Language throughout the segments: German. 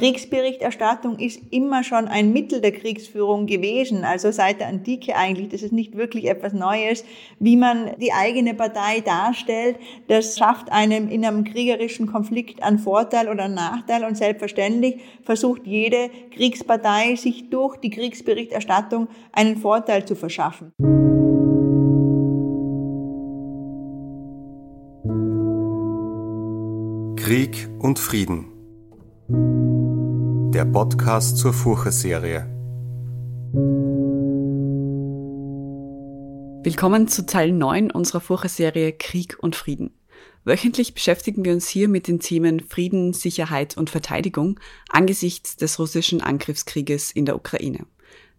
Kriegsberichterstattung ist immer schon ein Mittel der Kriegsführung gewesen, also seit der Antike eigentlich. Das ist nicht wirklich etwas Neues, wie man die eigene Partei darstellt. Das schafft einem in einem kriegerischen Konflikt einen Vorteil oder einen Nachteil und selbstverständlich versucht jede Kriegspartei sich durch die Kriegsberichterstattung einen Vorteil zu verschaffen. Krieg und Frieden der Podcast zur Furche-Serie. Willkommen zu Teil 9 unserer Furche-Serie Krieg und Frieden. Wöchentlich beschäftigen wir uns hier mit den Themen Frieden, Sicherheit und Verteidigung angesichts des russischen Angriffskrieges in der Ukraine.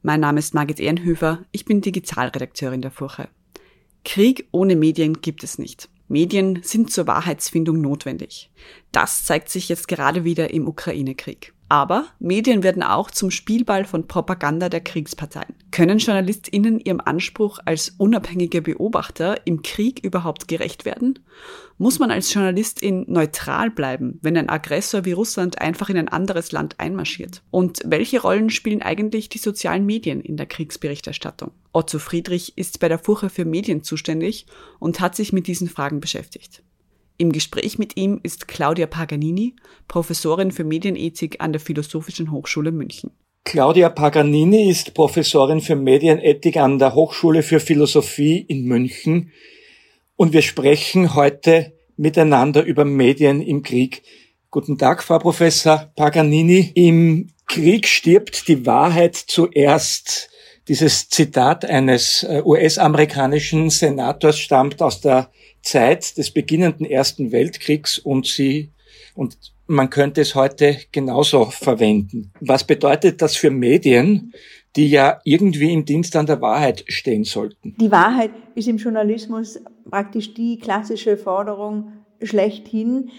Mein Name ist Margit Ehrenhöfer, ich bin Digitalredakteurin der Furche. Krieg ohne Medien gibt es nicht. Medien sind zur Wahrheitsfindung notwendig. Das zeigt sich jetzt gerade wieder im Ukraine-Krieg. Aber Medien werden auch zum Spielball von Propaganda der Kriegsparteien. Können JournalistInnen ihrem Anspruch als unabhängige Beobachter im Krieg überhaupt gerecht werden? Muss man als Journalistin neutral bleiben, wenn ein Aggressor wie Russland einfach in ein anderes Land einmarschiert? Und welche Rollen spielen eigentlich die sozialen Medien in der Kriegsberichterstattung? Otto Friedrich ist bei der Furche für Medien zuständig und hat sich mit diesen Fragen beschäftigt. Im Gespräch mit ihm ist Claudia Paganini, Professorin für Medienethik an der Philosophischen Hochschule München. Claudia Paganini ist Professorin für Medienethik an der Hochschule für Philosophie in München und wir sprechen heute miteinander über Medien im Krieg. Guten Tag, Frau Professor Paganini. Im Krieg stirbt die Wahrheit zuerst. Dieses Zitat eines äh, US-amerikanischen Senators stammt aus der Zeit des beginnenden Ersten Weltkriegs und sie, und man könnte es heute genauso verwenden. Was bedeutet das für Medien, die ja irgendwie im Dienst an der Wahrheit stehen sollten? Die Wahrheit ist im Journalismus praktisch die klassische Forderung schlechthin.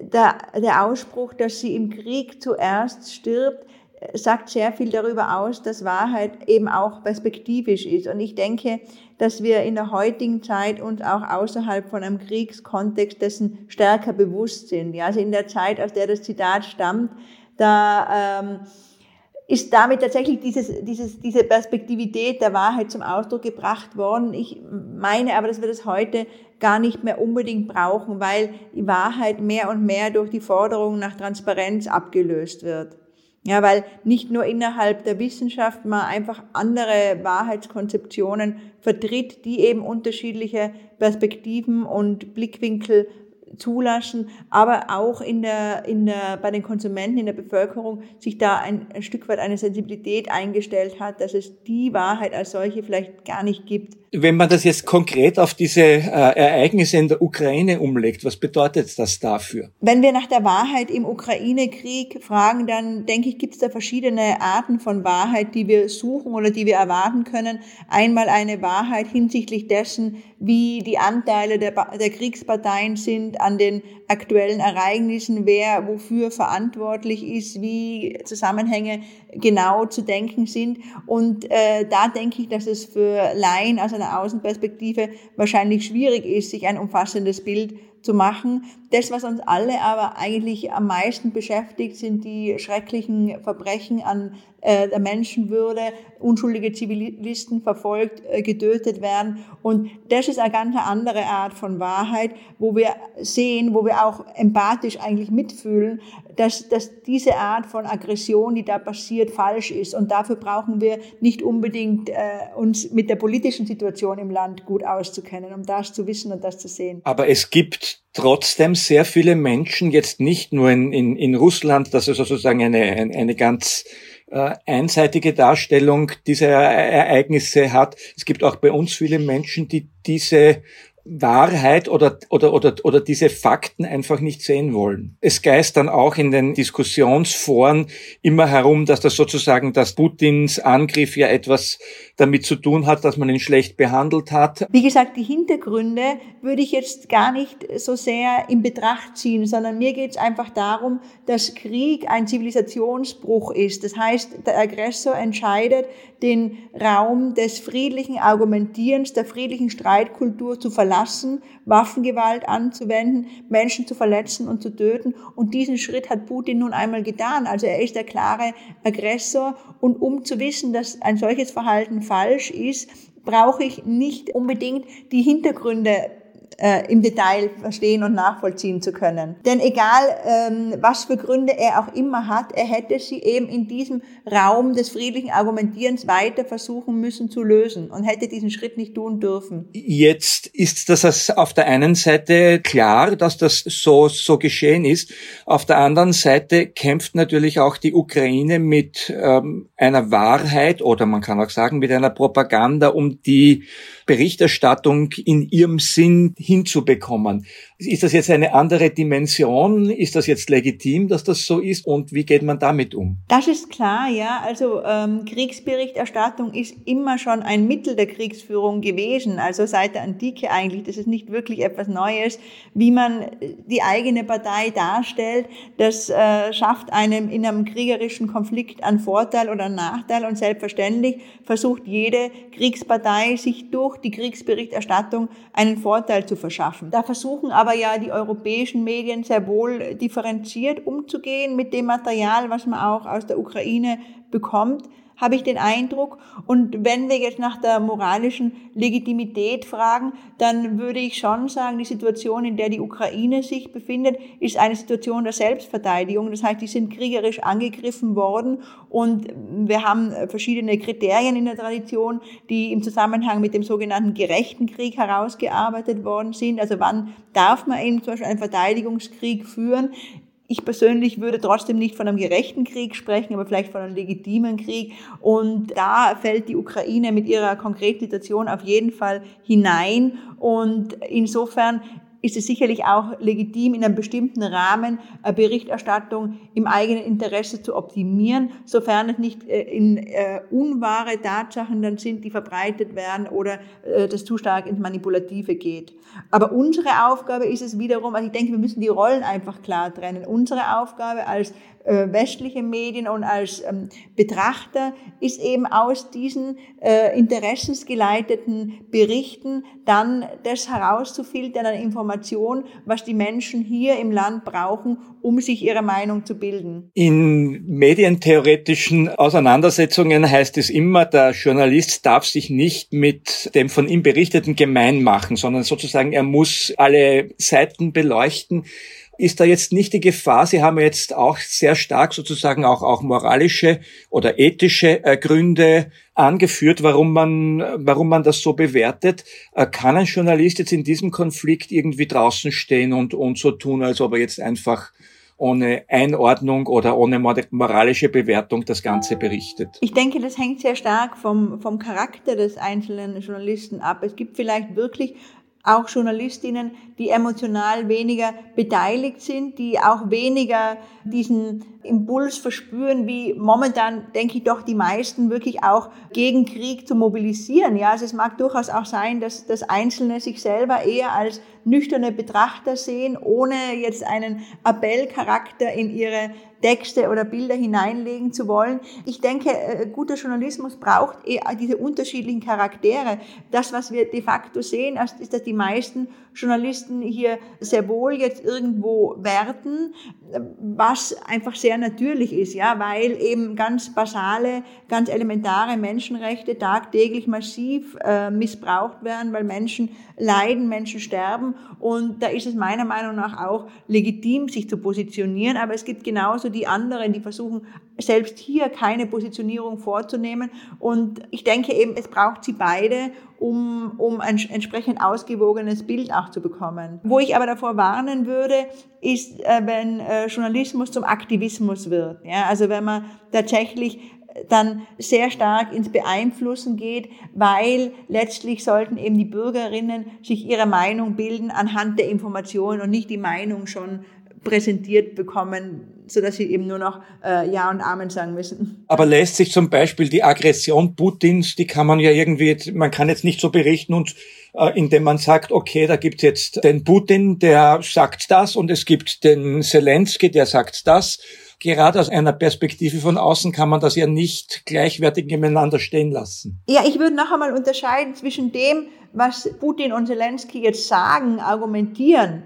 Der, der Ausspruch, dass sie im Krieg zuerst stirbt, sagt sehr viel darüber aus, dass Wahrheit eben auch perspektivisch ist. Und ich denke, dass wir in der heutigen Zeit uns auch außerhalb von einem Kriegskontext dessen stärker bewusst sind. Ja, also in der Zeit, aus der das Zitat stammt, da ähm, ist damit tatsächlich dieses, dieses, diese Perspektivität der Wahrheit zum Ausdruck gebracht worden. Ich meine aber, dass wir das heute gar nicht mehr unbedingt brauchen, weil die Wahrheit mehr und mehr durch die Forderung nach Transparenz abgelöst wird. Ja, weil nicht nur innerhalb der Wissenschaft man einfach andere Wahrheitskonzeptionen vertritt, die eben unterschiedliche Perspektiven und Blickwinkel zulassen, aber auch in der, in der, bei den Konsumenten, in der Bevölkerung sich da ein, ein Stück weit eine Sensibilität eingestellt hat, dass es die Wahrheit als solche vielleicht gar nicht gibt. Wenn man das jetzt konkret auf diese äh, Ereignisse in der Ukraine umlegt, was bedeutet das dafür? Wenn wir nach der Wahrheit im Ukraine-Krieg fragen, dann denke ich, gibt es da verschiedene Arten von Wahrheit, die wir suchen oder die wir erwarten können. Einmal eine Wahrheit hinsichtlich dessen, wie die Anteile der, der Kriegsparteien sind an den aktuellen Ereignissen, wer wofür verantwortlich ist, wie Zusammenhänge genau zu denken sind. Und äh, da denke ich, dass es für Laien aus einer Außenperspektive wahrscheinlich schwierig ist, sich ein umfassendes Bild zu machen. Das, was uns alle aber eigentlich am meisten beschäftigt, sind die schrecklichen Verbrechen an der Menschenwürde, unschuldige Zivilisten verfolgt, äh, getötet werden. Und das ist eine ganz andere Art von Wahrheit, wo wir sehen, wo wir auch empathisch eigentlich mitfühlen, dass, dass diese Art von Aggression, die da passiert, falsch ist. Und dafür brauchen wir nicht unbedingt äh, uns mit der politischen Situation im Land gut auszukennen, um das zu wissen und das zu sehen. Aber es gibt trotzdem sehr viele Menschen, jetzt nicht nur in, in, in Russland, das ist sozusagen eine, eine, eine ganz äh, einseitige Darstellung dieser Ereignisse hat. Es gibt auch bei uns viele Menschen, die diese Wahrheit oder, oder, oder, oder diese Fakten einfach nicht sehen wollen. Es geistern auch in den Diskussionsforen immer herum, dass das sozusagen, dass Putins Angriff ja etwas damit zu tun hat, dass man ihn schlecht behandelt hat. Wie gesagt, die Hintergründe würde ich jetzt gar nicht so sehr in Betracht ziehen, sondern mir geht es einfach darum, dass Krieg ein Zivilisationsbruch ist. Das heißt, der Aggressor entscheidet, den Raum des friedlichen Argumentierens, der friedlichen Streitkultur zu verlassen Waffengewalt anzuwenden, Menschen zu verletzen und zu töten. Und diesen Schritt hat Putin nun einmal getan. Also er ist der klare Aggressor. Und um zu wissen, dass ein solches Verhalten falsch ist, brauche ich nicht unbedingt die Hintergründe äh, im Detail verstehen und nachvollziehen zu können. Denn egal, ähm, was für Gründe er auch immer hat, er hätte sie eben in diesem Raum des friedlichen Argumentierens weiter versuchen müssen zu lösen und hätte diesen Schritt nicht tun dürfen. Jetzt ist das auf der einen Seite klar, dass das so, so geschehen ist. Auf der anderen Seite kämpft natürlich auch die Ukraine mit ähm, einer Wahrheit oder man kann auch sagen mit einer Propaganda, um die Berichterstattung in ihrem Sinn hinzubekommen. Ist das jetzt eine andere Dimension? Ist das jetzt legitim, dass das so ist? Und wie geht man damit um? Das ist klar, ja. Also ähm, Kriegsberichterstattung ist immer schon ein Mittel der Kriegsführung gewesen. Also seit der Antike eigentlich. Das ist nicht wirklich etwas Neues. Wie man die eigene Partei darstellt, das äh, schafft einem in einem kriegerischen Konflikt einen Vorteil oder einen Nachteil. Und selbstverständlich versucht jede Kriegspartei, sich durch die Kriegsberichterstattung einen Vorteil zu verschaffen. Da versuchen aber ja die europäischen Medien sehr wohl differenziert umzugehen mit dem Material, was man auch aus der Ukraine bekommt habe ich den Eindruck. Und wenn wir jetzt nach der moralischen Legitimität fragen, dann würde ich schon sagen, die Situation, in der die Ukraine sich befindet, ist eine Situation der Selbstverteidigung. Das heißt, die sind kriegerisch angegriffen worden und wir haben verschiedene Kriterien in der Tradition, die im Zusammenhang mit dem sogenannten gerechten Krieg herausgearbeitet worden sind. Also wann darf man eben zum Beispiel einen Verteidigungskrieg führen? Ich persönlich würde trotzdem nicht von einem gerechten Krieg sprechen, aber vielleicht von einem legitimen Krieg. Und da fällt die Ukraine mit ihrer konkreten Situation auf jeden Fall hinein. Und insofern ist es sicherlich auch legitim, in einem bestimmten Rahmen Berichterstattung im eigenen Interesse zu optimieren, sofern es nicht äh, in äh, unwahre Tatsachen dann sind, die verbreitet werden oder äh, das zu stark ins Manipulative geht. Aber unsere Aufgabe ist es wiederum, also ich denke, wir müssen die Rollen einfach klar trennen. Unsere Aufgabe als westliche Medien und als ähm, Betrachter ist eben aus diesen äh, interessensgeleiteten Berichten dann das herauszufiltern an Informationen, was die Menschen hier im Land brauchen, um sich ihre Meinung zu bilden. In medientheoretischen Auseinandersetzungen heißt es immer, der Journalist darf sich nicht mit dem von ihm Berichteten gemein machen, sondern sozusagen er muss alle Seiten beleuchten ist da jetzt nicht die Gefahr, Sie haben jetzt auch sehr stark sozusagen auch, auch moralische oder ethische äh, Gründe angeführt, warum man, warum man das so bewertet. Äh, kann ein Journalist jetzt in diesem Konflikt irgendwie draußen stehen und, und so tun, als ob er jetzt einfach ohne Einordnung oder ohne moralische Bewertung das Ganze berichtet? Ich denke, das hängt sehr stark vom, vom Charakter des einzelnen Journalisten ab. Es gibt vielleicht wirklich auch Journalistinnen, die emotional weniger beteiligt sind, die auch weniger diesen Impuls verspüren, wie momentan, denke ich doch, die meisten wirklich auch gegen Krieg zu mobilisieren. Ja, also es mag durchaus auch sein, dass das Einzelne sich selber eher als nüchterne Betrachter sehen, ohne jetzt einen Appellcharakter in ihre Texte oder Bilder hineinlegen zu wollen. Ich denke, äh, guter Journalismus braucht diese unterschiedlichen Charaktere. Das, was wir de facto sehen, ist, dass die meisten Journalisten hier sehr wohl jetzt irgendwo werten, was einfach sehr natürlich ist, ja, weil eben ganz basale, ganz elementare Menschenrechte tagtäglich massiv äh, missbraucht werden, weil Menschen leiden, Menschen sterben. Und da ist es meiner Meinung nach auch legitim, sich zu positionieren, aber es gibt genauso die anderen, die versuchen, selbst hier keine Positionierung vorzunehmen. Und ich denke eben, es braucht sie beide, um, um ein entsprechend ausgewogenes Bild auch zu bekommen. Wo ich aber davor warnen würde, ist, äh, wenn äh, Journalismus zum Aktivismus wird. Ja, also wenn man tatsächlich dann sehr stark ins Beeinflussen geht, weil letztlich sollten eben die Bürgerinnen sich ihre Meinung bilden anhand der Informationen und nicht die Meinung schon präsentiert bekommen, so dass sie eben nur noch äh, Ja und Amen sagen müssen. Aber lässt sich zum Beispiel die Aggression Putins, die kann man ja irgendwie, man kann jetzt nicht so berichten und äh, indem man sagt, okay, da gibt jetzt den Putin, der sagt das und es gibt den Zelensky, der sagt das gerade aus einer Perspektive von außen kann man das ja nicht gleichwertig nebeneinander stehen lassen. Ja, ich würde noch einmal unterscheiden zwischen dem, was Putin und Zelensky jetzt sagen, argumentieren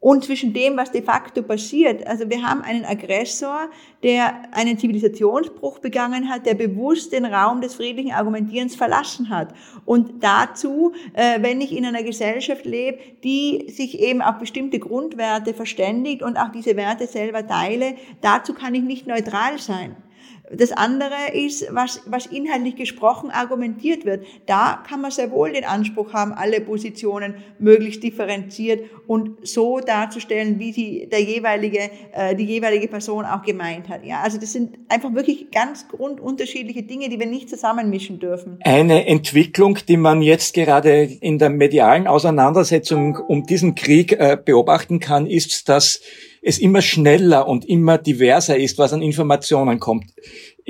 und zwischen dem, was de facto passiert. Also wir haben einen Aggressor, der einen Zivilisationsbruch begangen hat, der bewusst den Raum des friedlichen Argumentierens verlassen hat. Und dazu, äh, wenn ich in einer Gesellschaft lebe, die sich eben auf bestimmte Grundwerte verständigt und auch diese Werte selber teile, dazu kann ich nicht neutral sein. Das andere ist, was, was inhaltlich gesprochen argumentiert wird. Da kann man sehr wohl den Anspruch haben, alle Positionen möglichst differenziert und so darzustellen, wie sie der jeweilige, äh, die jeweilige Person auch gemeint hat. Ja, also das sind einfach wirklich ganz grundunterschiedliche Dinge, die wir nicht zusammenmischen dürfen. Eine Entwicklung, die man jetzt gerade in der medialen Auseinandersetzung um diesen Krieg äh, beobachten kann, ist, dass es immer schneller und immer diverser ist, was an Informationen kommt.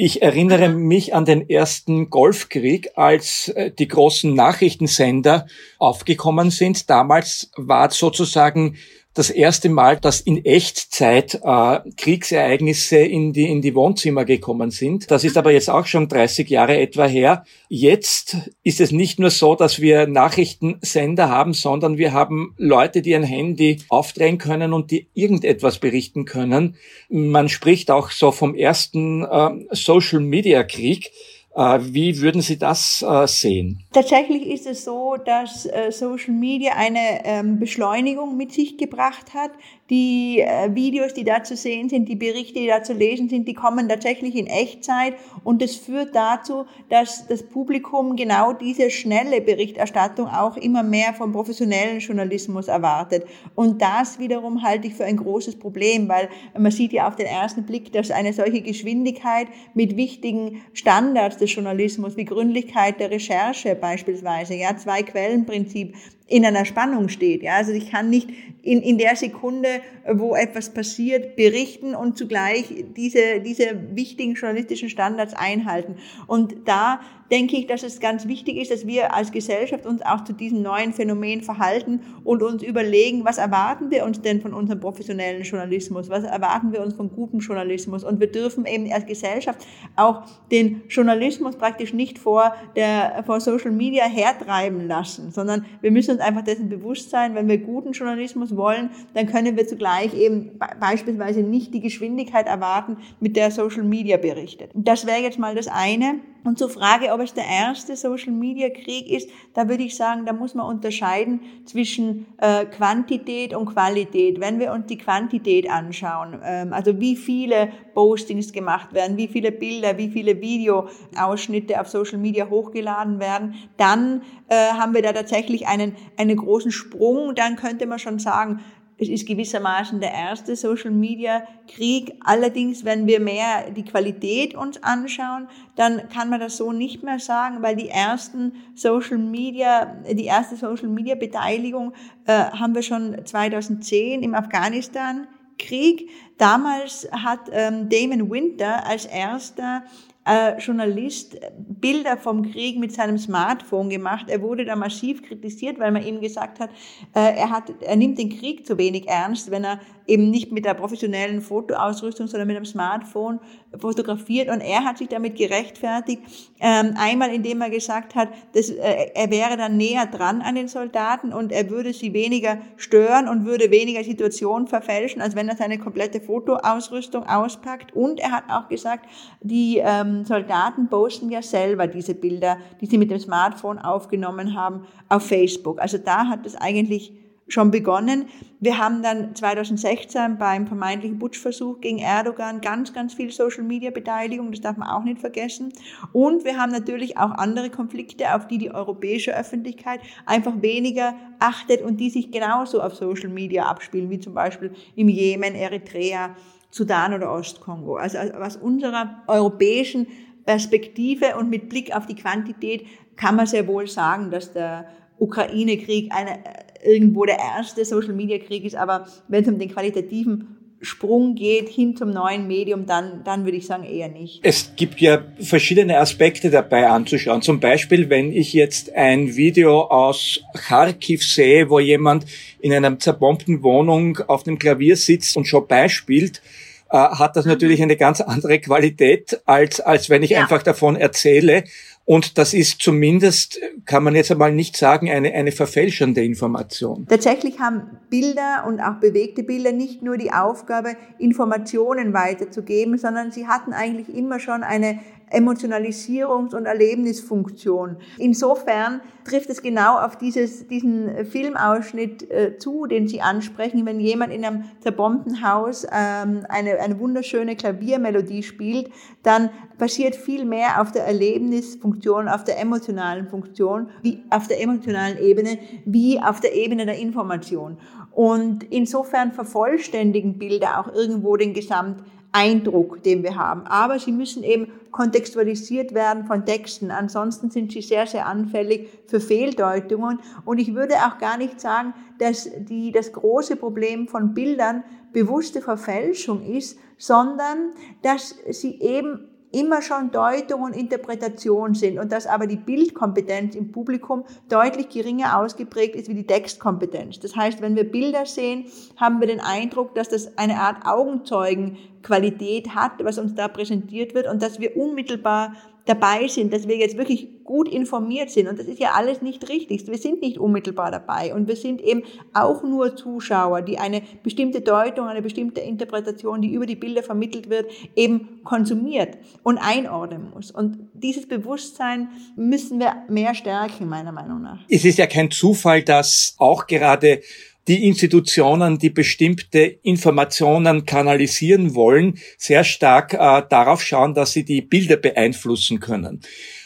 Ich erinnere mich an den ersten Golfkrieg, als äh, die großen Nachrichtensender aufgekommen sind. Damals war sozusagen das erste Mal, dass in Echtzeit äh, Kriegsereignisse in die, in die Wohnzimmer gekommen sind. Das ist aber jetzt auch schon 30 Jahre etwa her. Jetzt ist es nicht nur so, dass wir Nachrichtensender haben, sondern wir haben Leute, die ein Handy aufdrehen können und die irgendetwas berichten können. Man spricht auch so vom ersten äh, Social-Media-Krieg. Äh, wie würden Sie das äh, sehen? Tatsächlich ist es so, dass äh, Social Media eine ähm, Beschleunigung mit sich gebracht hat. Die Videos, die da zu sehen sind, die Berichte, die da zu lesen sind, die kommen tatsächlich in Echtzeit und das führt dazu, dass das Publikum genau diese schnelle Berichterstattung auch immer mehr vom professionellen Journalismus erwartet. Und das wiederum halte ich für ein großes Problem, weil man sieht ja auf den ersten Blick, dass eine solche Geschwindigkeit mit wichtigen Standards des Journalismus wie Gründlichkeit der Recherche beispielsweise, ja, zwei Quellenprinzip in einer Spannung steht. Ja, also ich kann nicht in, in der Sekunde, wo etwas passiert, berichten und zugleich diese, diese wichtigen journalistischen Standards einhalten. Und da denke ich, dass es ganz wichtig ist, dass wir als Gesellschaft uns auch zu diesem neuen Phänomen verhalten und uns überlegen, was erwarten wir uns denn von unserem professionellen Journalismus? Was erwarten wir uns von gutem Journalismus? Und wir dürfen eben als Gesellschaft auch den Journalismus praktisch nicht vor der, vor Social Media hertreiben lassen, sondern wir müssen uns einfach dessen bewusst sein, wenn wir guten Journalismus wollen, dann können wir zugleich eben beispielsweise nicht die Geschwindigkeit erwarten, mit der Social Media berichtet. Das wäre jetzt mal das eine. Und zur Frage, ob es der erste Social-Media-Krieg ist, da würde ich sagen, da muss man unterscheiden zwischen äh, Quantität und Qualität. Wenn wir uns die Quantität anschauen, ähm, also wie viele Postings gemacht werden, wie viele Bilder, wie viele Videoausschnitte auf Social Media hochgeladen werden, dann äh, haben wir da tatsächlich einen, einen großen Sprung. Dann könnte man schon sagen, es ist gewissermaßen der erste Social Media Krieg. Allerdings, wenn wir mehr die Qualität uns anschauen, dann kann man das so nicht mehr sagen, weil die ersten Social Media, die erste Social Media Beteiligung äh, haben wir schon 2010 im Afghanistan Krieg. Damals hat ähm, Damon Winter als erster äh, Journalist Bilder vom Krieg mit seinem Smartphone gemacht. Er wurde da massiv kritisiert, weil man ihm gesagt hat, äh, er, hat, er nimmt den Krieg zu wenig ernst, wenn er eben nicht mit der professionellen Fotoausrüstung, sondern mit einem Smartphone fotografiert. Und er hat sich damit gerechtfertigt, ähm, einmal indem er gesagt hat, dass, äh, er wäre dann näher dran an den Soldaten und er würde sie weniger stören und würde weniger Situationen verfälschen, als wenn er seine komplette Fotoausrüstung auspackt. Und er hat auch gesagt, die ähm, Soldaten posten ja selber diese Bilder, die sie mit dem Smartphone aufgenommen haben, auf Facebook. Also da hat es eigentlich schon begonnen. Wir haben dann 2016 beim vermeintlichen Putschversuch gegen Erdogan ganz, ganz viel Social-Media-Beteiligung, das darf man auch nicht vergessen. Und wir haben natürlich auch andere Konflikte, auf die die europäische Öffentlichkeit einfach weniger achtet und die sich genauso auf Social-Media abspielen, wie zum Beispiel im Jemen, Eritrea, Sudan oder Ostkongo. Also aus unserer europäischen Perspektive und mit Blick auf die Quantität kann man sehr wohl sagen, dass der Ukraine-Krieg eine, irgendwo der erste Social-Media-Krieg ist, aber wenn es um den qualitativen Sprung geht hin zum neuen Medium, dann, dann würde ich sagen eher nicht. Es gibt ja verschiedene Aspekte dabei anzuschauen. Zum Beispiel, wenn ich jetzt ein Video aus Kharkiv sehe, wo jemand in einer zerbombten Wohnung auf dem Klavier sitzt und Chopin spielt, äh, hat das mhm. natürlich eine ganz andere Qualität, als, als wenn ich ja. einfach davon erzähle. Und das ist zumindest, kann man jetzt einmal nicht sagen, eine, eine verfälschende Information. Tatsächlich haben Bilder und auch bewegte Bilder nicht nur die Aufgabe, Informationen weiterzugeben, sondern sie hatten eigentlich immer schon eine Emotionalisierungs- und Erlebnisfunktion. Insofern trifft es genau auf dieses, diesen Filmausschnitt äh, zu, den Sie ansprechen. Wenn jemand in einem zerbombten Haus ähm, eine, eine wunderschöne Klaviermelodie spielt, dann passiert viel mehr auf der Erlebnisfunktion, auf der emotionalen Funktion, wie auf der emotionalen Ebene, wie auf der Ebene der Information. Und insofern vervollständigen Bilder auch irgendwo den Gesamt Eindruck, den wir haben. Aber sie müssen eben kontextualisiert werden von Texten. Ansonsten sind sie sehr, sehr anfällig für Fehldeutungen. Und ich würde auch gar nicht sagen, dass die, das große Problem von Bildern bewusste Verfälschung ist, sondern dass sie eben immer schon Deutung und Interpretation sind und dass aber die Bildkompetenz im Publikum deutlich geringer ausgeprägt ist wie die Textkompetenz. Das heißt, wenn wir Bilder sehen, haben wir den Eindruck, dass das eine Art Augenzeugenqualität hat, was uns da präsentiert wird und dass wir unmittelbar dabei sind, dass wir jetzt wirklich gut informiert sind. Und das ist ja alles nicht richtig. Wir sind nicht unmittelbar dabei. Und wir sind eben auch nur Zuschauer, die eine bestimmte Deutung, eine bestimmte Interpretation, die über die Bilder vermittelt wird, eben konsumiert und einordnen muss. Und dieses Bewusstsein müssen wir mehr stärken, meiner Meinung nach. Es ist ja kein Zufall, dass auch gerade die Institutionen, die bestimmte Informationen kanalisieren wollen, sehr stark äh, darauf schauen, dass sie die Bilder beeinflussen können.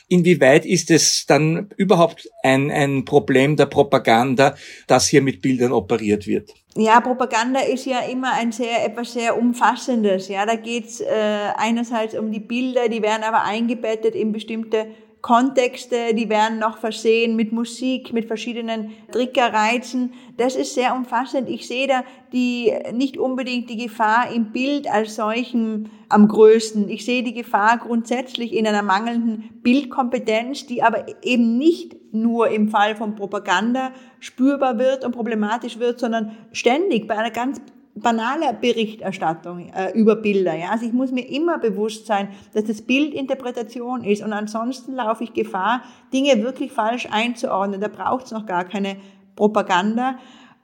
Inwieweit ist es dann überhaupt ein, ein Problem der Propaganda, dass hier mit Bildern operiert wird? Ja, Propaganda ist ja immer ein sehr etwas sehr umfassendes. Ja, da geht's äh, einerseits um die Bilder, die werden aber eingebettet in bestimmte Kontexte, die werden noch versehen mit Musik, mit verschiedenen Triggerreizen. Das ist sehr umfassend. Ich sehe da die, nicht unbedingt die Gefahr im Bild als solchen am größten. Ich sehe die Gefahr grundsätzlich in einer mangelnden Bildkompetenz, die aber eben nicht nur im Fall von Propaganda spürbar wird und problematisch wird, sondern ständig bei einer ganz banale Berichterstattung äh, über Bilder. Ja? Also ich muss mir immer bewusst sein, dass das Bild Interpretation ist und ansonsten laufe ich Gefahr, Dinge wirklich falsch einzuordnen. Da braucht es noch gar keine Propaganda.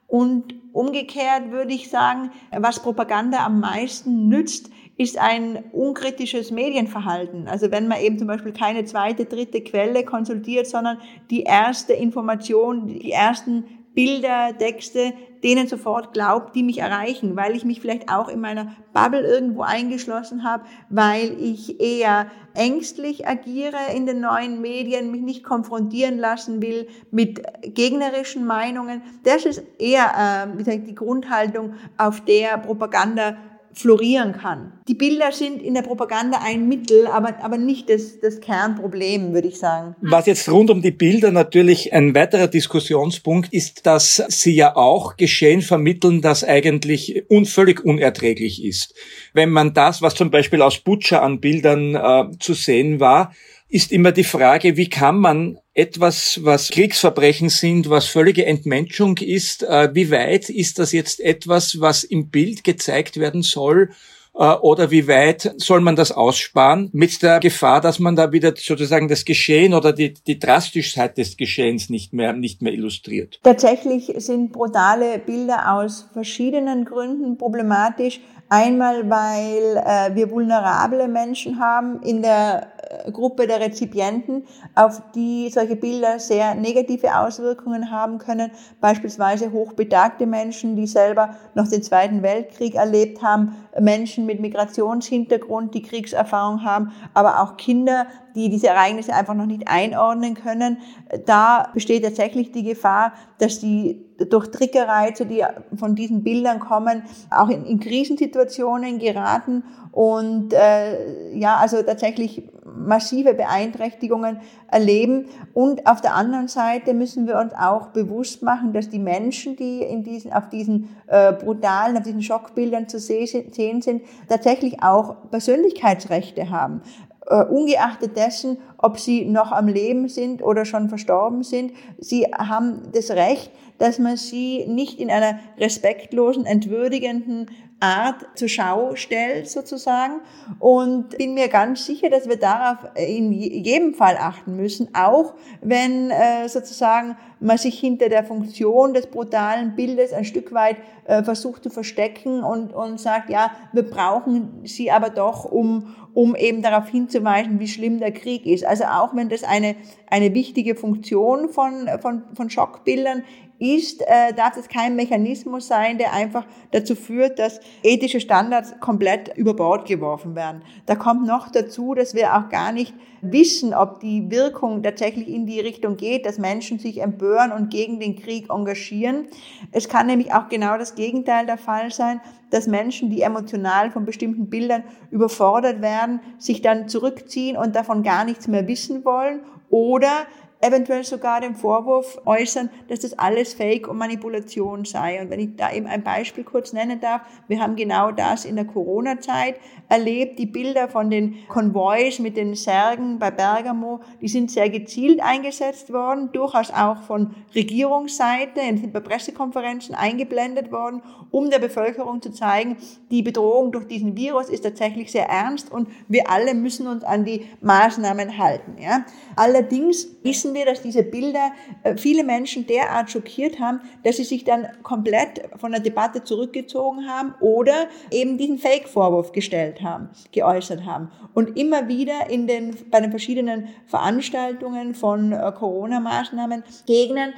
Und umgekehrt würde ich sagen, was Propaganda am meisten nützt, ist ein unkritisches Medienverhalten. Also wenn man eben zum Beispiel keine zweite, dritte Quelle konsultiert, sondern die erste Information, die ersten Bilder, Texte, denen sofort glaubt, die mich erreichen, weil ich mich vielleicht auch in meiner Bubble irgendwo eingeschlossen habe, weil ich eher ängstlich agiere in den neuen Medien, mich nicht konfrontieren lassen will mit gegnerischen Meinungen. Das ist eher äh, wie gesagt, die Grundhaltung, auf der Propaganda florieren kann. Die Bilder sind in der Propaganda ein Mittel, aber, aber nicht das, das Kernproblem, würde ich sagen. Was jetzt rund um die Bilder natürlich ein weiterer Diskussionspunkt ist, dass sie ja auch Geschehen vermitteln, das eigentlich völlig unerträglich ist. Wenn man das, was zum Beispiel aus Butcher an Bildern äh, zu sehen war, ist immer die Frage, wie kann man etwas, was Kriegsverbrechen sind, was völlige Entmenschung ist, äh, wie weit ist das jetzt etwas, was im Bild gezeigt werden soll? Äh, oder wie weit soll man das aussparen mit der Gefahr, dass man da wieder sozusagen das Geschehen oder die, die Drastischheit des Geschehens nicht mehr, nicht mehr illustriert? Tatsächlich sind brutale Bilder aus verschiedenen Gründen problematisch. Einmal, weil äh, wir vulnerable Menschen haben in der Gruppe der Rezipienten, auf die solche Bilder sehr negative Auswirkungen haben können. Beispielsweise hochbetagte Menschen, die selber noch den Zweiten Weltkrieg erlebt haben, Menschen mit Migrationshintergrund, die Kriegserfahrung haben, aber auch Kinder, die diese Ereignisse einfach noch nicht einordnen können. Da besteht tatsächlich die Gefahr, dass die durch Triggerreize, die von diesen Bildern kommen, auch in, in Krisensituationen geraten und äh, ja, also tatsächlich massive Beeinträchtigungen erleben. Und auf der anderen Seite müssen wir uns auch bewusst machen, dass die Menschen, die in diesen, auf diesen äh, brutalen, auf diesen Schockbildern zu sehen sind, tatsächlich auch Persönlichkeitsrechte haben äh, ungeachtet dessen, ob sie noch am Leben sind oder schon verstorben sind. Sie haben das Recht, dass man sie nicht in einer respektlosen, entwürdigenden Art zur Schau stellt sozusagen. Und bin mir ganz sicher, dass wir darauf in jedem Fall achten müssen, auch wenn äh, sozusagen man sich hinter der Funktion des brutalen Bildes ein Stück weit äh, versucht zu verstecken und, und sagt, ja, wir brauchen sie aber doch, um, um eben darauf hinzuweisen, wie schlimm der Krieg ist. Also auch wenn das eine, eine wichtige Funktion von, von, von Schockbildern ist, äh, darf es kein Mechanismus sein, der einfach dazu führt, dass ethische Standards komplett über Bord geworfen werden. Da kommt noch dazu, dass wir auch gar nicht wissen, ob die Wirkung tatsächlich in die Richtung geht, dass Menschen sich empören und gegen den Krieg engagieren. Es kann nämlich auch genau das Gegenteil der Fall sein, dass Menschen, die emotional von bestimmten Bildern überfordert werden, sich dann zurückziehen und davon gar nichts mehr wissen wollen oder eventuell sogar den Vorwurf äußern, dass das alles Fake und Manipulation sei. Und wenn ich da eben ein Beispiel kurz nennen darf, wir haben genau das in der Corona-Zeit erlebt. Die Bilder von den Konvois mit den Särgen bei Bergamo, die sind sehr gezielt eingesetzt worden, durchaus auch von Regierungsseite, sind bei Pressekonferenzen eingeblendet worden, um der Bevölkerung zu zeigen, die Bedrohung durch diesen Virus ist tatsächlich sehr ernst und wir alle müssen uns an die Maßnahmen halten. Ja. Allerdings wissen wissen wir, dass diese Bilder äh, viele Menschen derart schockiert haben, dass sie sich dann komplett von der Debatte zurückgezogen haben oder eben diesen Fake-Vorwurf gestellt haben, geäußert haben. Und immer wieder in den, bei den verschiedenen Veranstaltungen von äh, Corona-Maßnahmen Gegnern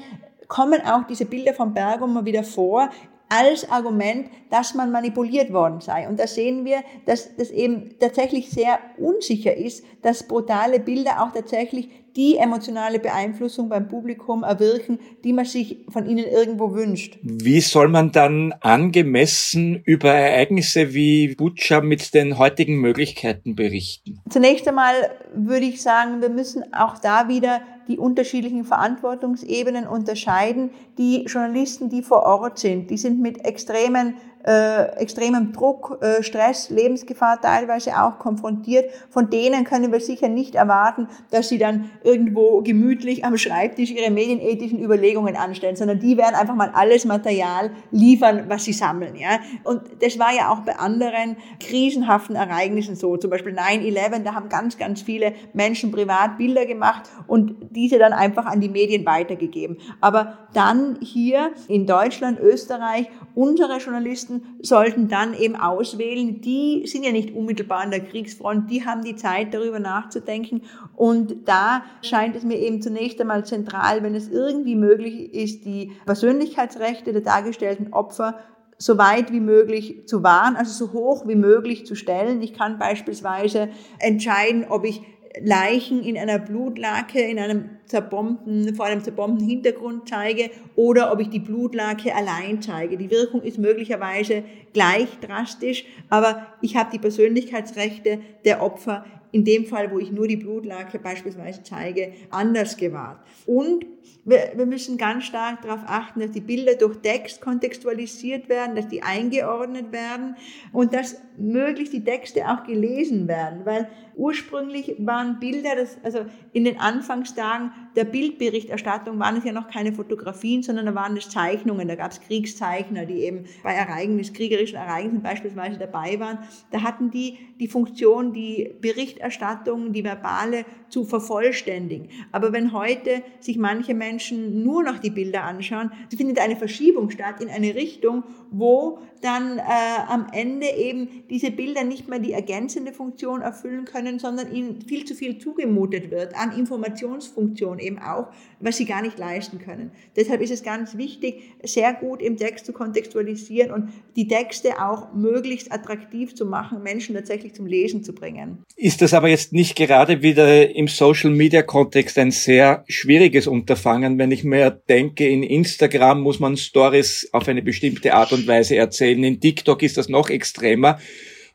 kommen auch diese Bilder von Bergamo wieder vor, als Argument, dass man manipuliert worden sei. Und da sehen wir, dass das eben tatsächlich sehr unsicher ist, dass brutale Bilder auch tatsächlich die emotionale Beeinflussung beim Publikum erwirken, die man sich von ihnen irgendwo wünscht. Wie soll man dann angemessen über Ereignisse wie Butcher mit den heutigen Möglichkeiten berichten? Zunächst einmal würde ich sagen, wir müssen auch da wieder die unterschiedlichen Verantwortungsebenen unterscheiden. Die Journalisten, die vor Ort sind, die sind mit extremen äh, extremem Druck, äh, Stress, Lebensgefahr teilweise auch konfrontiert. Von denen können wir sicher nicht erwarten, dass sie dann irgendwo gemütlich am Schreibtisch ihre medienethischen Überlegungen anstellen, sondern die werden einfach mal alles Material liefern, was sie sammeln. Ja? Und das war ja auch bei anderen krisenhaften Ereignissen so. Zum Beispiel 9-11, da haben ganz, ganz viele Menschen privat Bilder gemacht und diese dann einfach an die Medien weitergegeben. Aber dann hier in Deutschland, Österreich, unsere Journalisten sollten dann eben auswählen, die sind ja nicht unmittelbar an der Kriegsfront, die haben die Zeit darüber nachzudenken und da scheint es mir eben zunächst einmal zentral, wenn es irgendwie möglich ist, die Persönlichkeitsrechte der dargestellten Opfer so weit wie möglich zu wahren, also so hoch wie möglich zu stellen. Ich kann beispielsweise entscheiden, ob ich Leichen in einer Blutlake, in einem zerbombten, vor einem zerbombten Hintergrund zeige oder ob ich die Blutlake allein zeige. Die Wirkung ist möglicherweise gleich drastisch, aber ich habe die Persönlichkeitsrechte der Opfer in dem Fall, wo ich nur die Blutlake beispielsweise zeige, anders gewahrt. Und wir, müssen ganz stark darauf achten, dass die Bilder durch Text kontextualisiert werden, dass die eingeordnet werden und dass möglichst die Texte auch gelesen werden, weil ursprünglich waren Bilder, das, also in den Anfangstagen der Bildberichterstattung waren es ja noch keine Fotografien, sondern da waren es Zeichnungen, da gab es Kriegszeichner, die eben bei Ereignissen, kriegerischen Ereignissen beispielsweise dabei waren. Da hatten die die Funktion, die Berichterstattung, die verbale zu vervollständigen. Aber wenn heute sich manche Menschen nur noch die Bilder anschauen, findet eine Verschiebung statt in eine Richtung, wo dann äh, am Ende eben diese Bilder nicht mehr die ergänzende Funktion erfüllen können, sondern ihnen viel zu viel zugemutet wird, an Informationsfunktion eben auch, was sie gar nicht leisten können. Deshalb ist es ganz wichtig, sehr gut im Text zu kontextualisieren und die Texte auch möglichst attraktiv zu machen, Menschen tatsächlich zum Lesen zu bringen. Ist das aber jetzt nicht gerade wieder im Social-Media-Kontext ein sehr schwieriges Unterfangen, wenn ich mir denke, in Instagram muss man Stories auf eine bestimmte Art und Weise erzählen, in TikTok ist das noch extremer.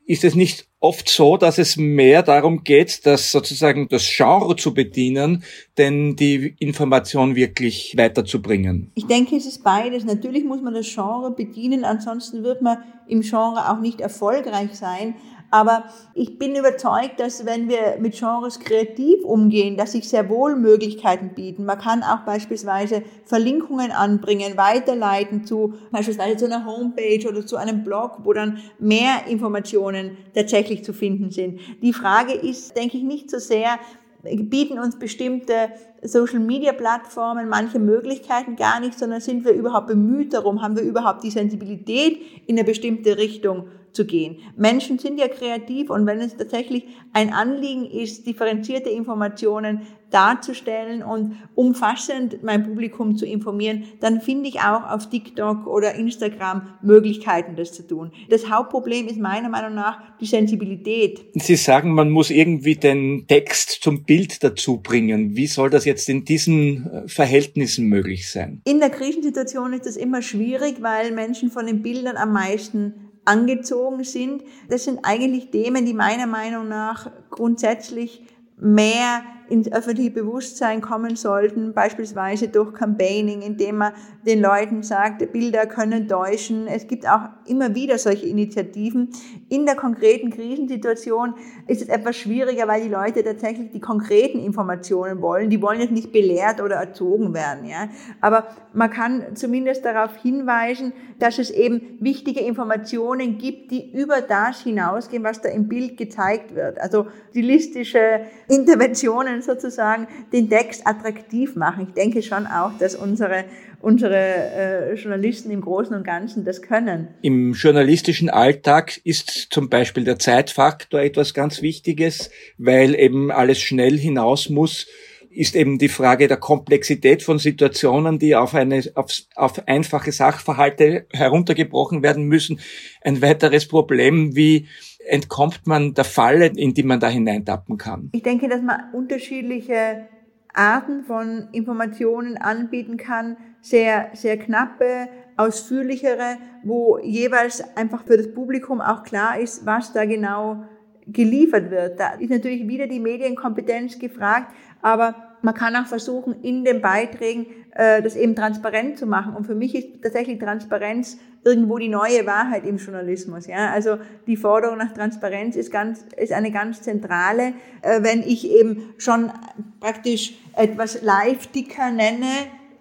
Ist es nicht oft so, dass es mehr darum geht, dass sozusagen das Genre zu bedienen, denn die Information wirklich weiterzubringen? Ich denke, es ist beides. Natürlich muss man das Genre bedienen, ansonsten wird man im Genre auch nicht erfolgreich sein. Aber ich bin überzeugt, dass wenn wir mit Genres kreativ umgehen, dass sich sehr wohl Möglichkeiten bieten. Man kann auch beispielsweise Verlinkungen anbringen, weiterleiten zu beispielsweise zu einer Homepage oder zu einem Blog, wo dann mehr Informationen tatsächlich zu finden sind. Die Frage ist, denke ich, nicht so sehr, bieten uns bestimmte Social-Media-Plattformen manche Möglichkeiten gar nicht, sondern sind wir überhaupt bemüht darum, haben wir überhaupt die Sensibilität in eine bestimmte Richtung zu gehen. Menschen sind ja kreativ und wenn es tatsächlich ein Anliegen ist, differenzierte Informationen darzustellen und umfassend mein Publikum zu informieren, dann finde ich auch auf TikTok oder Instagram Möglichkeiten, das zu tun. Das Hauptproblem ist meiner Meinung nach die Sensibilität. Sie sagen, man muss irgendwie den Text zum Bild dazu bringen. Wie soll das jetzt in diesen äh, Verhältnissen möglich sein? In der Krisensituation ist das immer schwierig, weil Menschen von den Bildern am meisten angezogen sind. Das sind eigentlich Themen, die meiner Meinung nach grundsätzlich mehr ins öffentliche Bewusstsein kommen sollten, beispielsweise durch Campaigning, indem man den Leuten sagt, Bilder können täuschen. Es gibt auch immer wieder solche Initiativen. In der konkreten Krisensituation ist es etwas schwieriger, weil die Leute tatsächlich die konkreten Informationen wollen. Die wollen jetzt nicht belehrt oder erzogen werden. Ja? Aber man kann zumindest darauf hinweisen, dass es eben wichtige Informationen gibt, die über das hinausgehen, was da im Bild gezeigt wird. Also stilistische Interventionen sozusagen den Text attraktiv machen. Ich denke schon auch, dass unsere, unsere äh, Journalisten im Großen und Ganzen das können. Im journalistischen Alltag ist zum Beispiel der Zeitfaktor etwas ganz Wichtiges, weil eben alles schnell hinaus muss ist eben die Frage der Komplexität von Situationen, die auf, eine, auf, auf einfache Sachverhalte heruntergebrochen werden müssen. Ein weiteres Problem, wie entkommt man der Falle, in die man da hineintappen kann? Ich denke, dass man unterschiedliche Arten von Informationen anbieten kann, sehr, sehr knappe, ausführlichere, wo jeweils einfach für das Publikum auch klar ist, was da genau geliefert wird. Da ist natürlich wieder die Medienkompetenz gefragt, aber man kann auch versuchen, in den Beiträgen äh, das eben transparent zu machen. Und für mich ist tatsächlich Transparenz irgendwo die neue Wahrheit im Journalismus. Ja? Also die Forderung nach Transparenz ist, ganz, ist eine ganz zentrale. Äh, wenn ich eben schon praktisch etwas Live-Dicker nenne,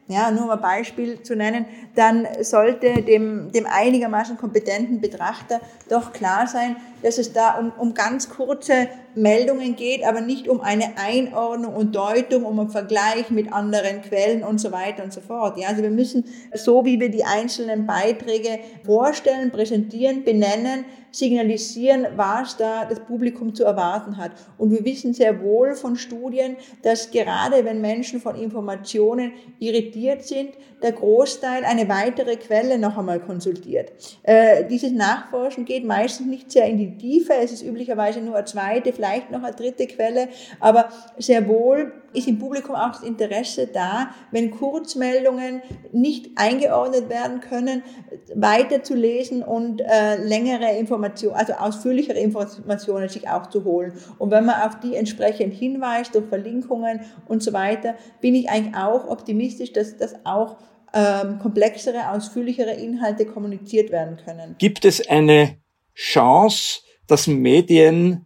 ja, nur mal Beispiel zu nennen, dann sollte dem, dem einigermaßen kompetenten Betrachter doch klar sein, dass es da um, um ganz kurze Meldungen geht, aber nicht um eine Einordnung und Deutung, um einen Vergleich mit anderen Quellen und so weiter und so fort. Ja, also wir müssen, so wie wir die einzelnen Beiträge vorstellen, präsentieren, benennen, signalisieren, was da das Publikum zu erwarten hat. Und wir wissen sehr wohl von Studien, dass gerade wenn Menschen von Informationen irritiert sind, der Großteil eine weitere Quelle noch einmal konsultiert. Äh, dieses Nachforschen geht meistens nicht sehr in die Tiefe, es ist üblicherweise nur eine zweite, vielleicht noch eine dritte Quelle, aber sehr wohl ist im Publikum auch das Interesse da, wenn Kurzmeldungen nicht eingeordnet werden können, weiterzulesen und äh, längere Informationen, also ausführlichere Informationen sich auch zu holen. Und wenn man auf die entsprechend hinweist, durch Verlinkungen und so weiter, bin ich eigentlich auch optimistisch, dass das auch ähm, komplexere, ausführlichere Inhalte kommuniziert werden können. Gibt es eine Chance, dass Medien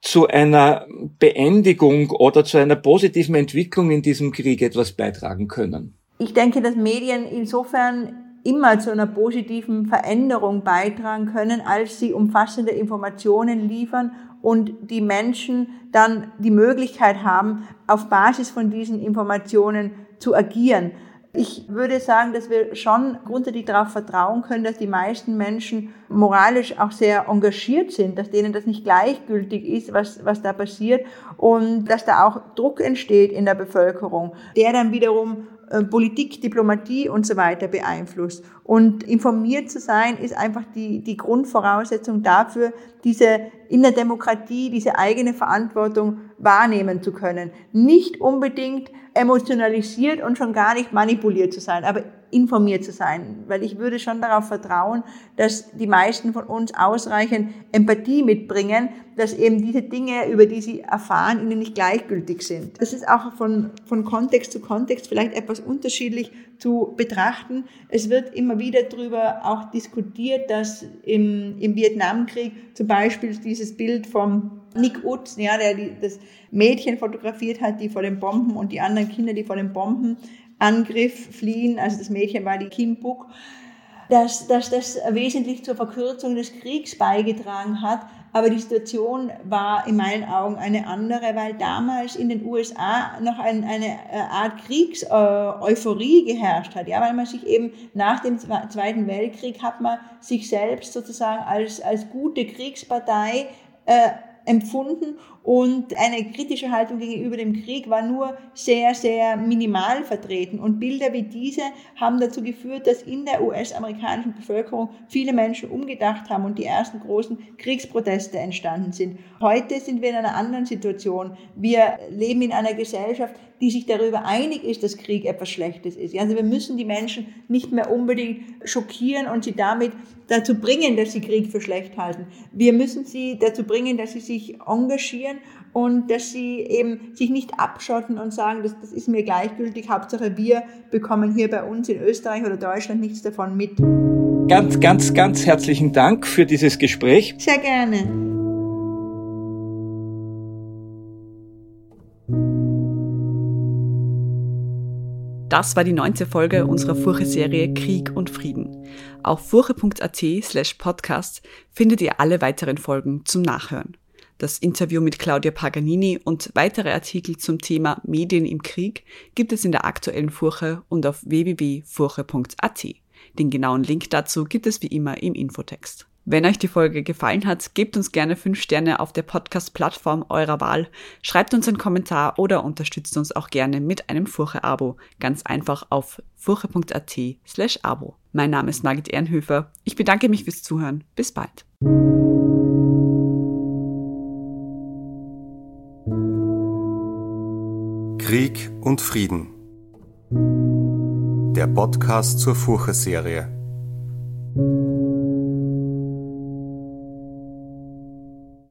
zu einer Beendigung oder zu einer positiven Entwicklung in diesem Krieg etwas beitragen können? Ich denke, dass Medien insofern immer zu einer positiven Veränderung beitragen können, als sie umfassende Informationen liefern und die Menschen dann die Möglichkeit haben, auf Basis von diesen Informationen zu agieren. Ich würde sagen, dass wir schon grundsätzlich darauf vertrauen können, dass die meisten Menschen moralisch auch sehr engagiert sind, dass denen das nicht gleichgültig ist, was, was da passiert und dass da auch Druck entsteht in der Bevölkerung, der dann wiederum äh, Politik, Diplomatie und so weiter beeinflusst. Und informiert zu sein ist einfach die, die Grundvoraussetzung dafür, diese in der Demokratie, diese eigene Verantwortung wahrnehmen zu können. Nicht unbedingt emotionalisiert und schon gar nicht manipuliert zu sein. Aber informiert zu sein, weil ich würde schon darauf vertrauen, dass die meisten von uns ausreichend Empathie mitbringen, dass eben diese Dinge, über die sie erfahren, ihnen nicht gleichgültig sind. Das ist auch von, von Kontext zu Kontext vielleicht etwas unterschiedlich zu betrachten. Es wird immer wieder darüber auch diskutiert, dass im, im Vietnamkrieg zum Beispiel dieses Bild vom Nick Utz, ja, der die, das Mädchen fotografiert hat, die vor den Bomben und die anderen Kinder, die vor den Bombenangriff fliehen. Also das Mädchen war die Kim Buk. Dass, dass das wesentlich zur Verkürzung des Kriegs beigetragen hat. Aber die Situation war in meinen Augen eine andere, weil damals in den USA noch ein, eine äh, Art Kriegseuphorie geherrscht hat. Ja, weil man sich eben nach dem Zweiten Weltkrieg hat man sich selbst sozusagen als, als gute Kriegspartei äh, empfunden und eine kritische Haltung gegenüber dem Krieg war nur sehr, sehr minimal vertreten. Und Bilder wie diese haben dazu geführt, dass in der US-amerikanischen Bevölkerung viele Menschen umgedacht haben und die ersten großen Kriegsproteste entstanden sind. Heute sind wir in einer anderen Situation. Wir leben in einer Gesellschaft, die sich darüber einig ist, dass Krieg etwas Schlechtes ist. Also wir müssen die Menschen nicht mehr unbedingt schockieren und sie damit dazu bringen, dass sie Krieg für schlecht halten. Wir müssen sie dazu bringen, dass sie sich engagieren und dass sie eben sich nicht abschotten und sagen, das, das ist mir gleichgültig, Hauptsache wir bekommen hier bei uns in Österreich oder Deutschland nichts davon mit. Ganz, ganz, ganz herzlichen Dank für dieses Gespräch. Sehr gerne. Das war die neunte Folge unserer Furche-Serie Krieg und Frieden. Auf furche.at slash podcast findet ihr alle weiteren Folgen zum Nachhören. Das Interview mit Claudia Paganini und weitere Artikel zum Thema Medien im Krieg gibt es in der aktuellen Furche und auf www.furche.at. Den genauen Link dazu gibt es wie immer im Infotext. Wenn euch die Folge gefallen hat, gebt uns gerne 5 Sterne auf der Podcast-Plattform eurer Wahl, schreibt uns einen Kommentar oder unterstützt uns auch gerne mit einem Furche-Abo. Ganz einfach auf furche.at slash Abo. Mein Name ist Margit Ehrenhöfer. Ich bedanke mich fürs Zuhören. Bis bald. Krieg und Frieden. Der Podcast zur Furche-Serie.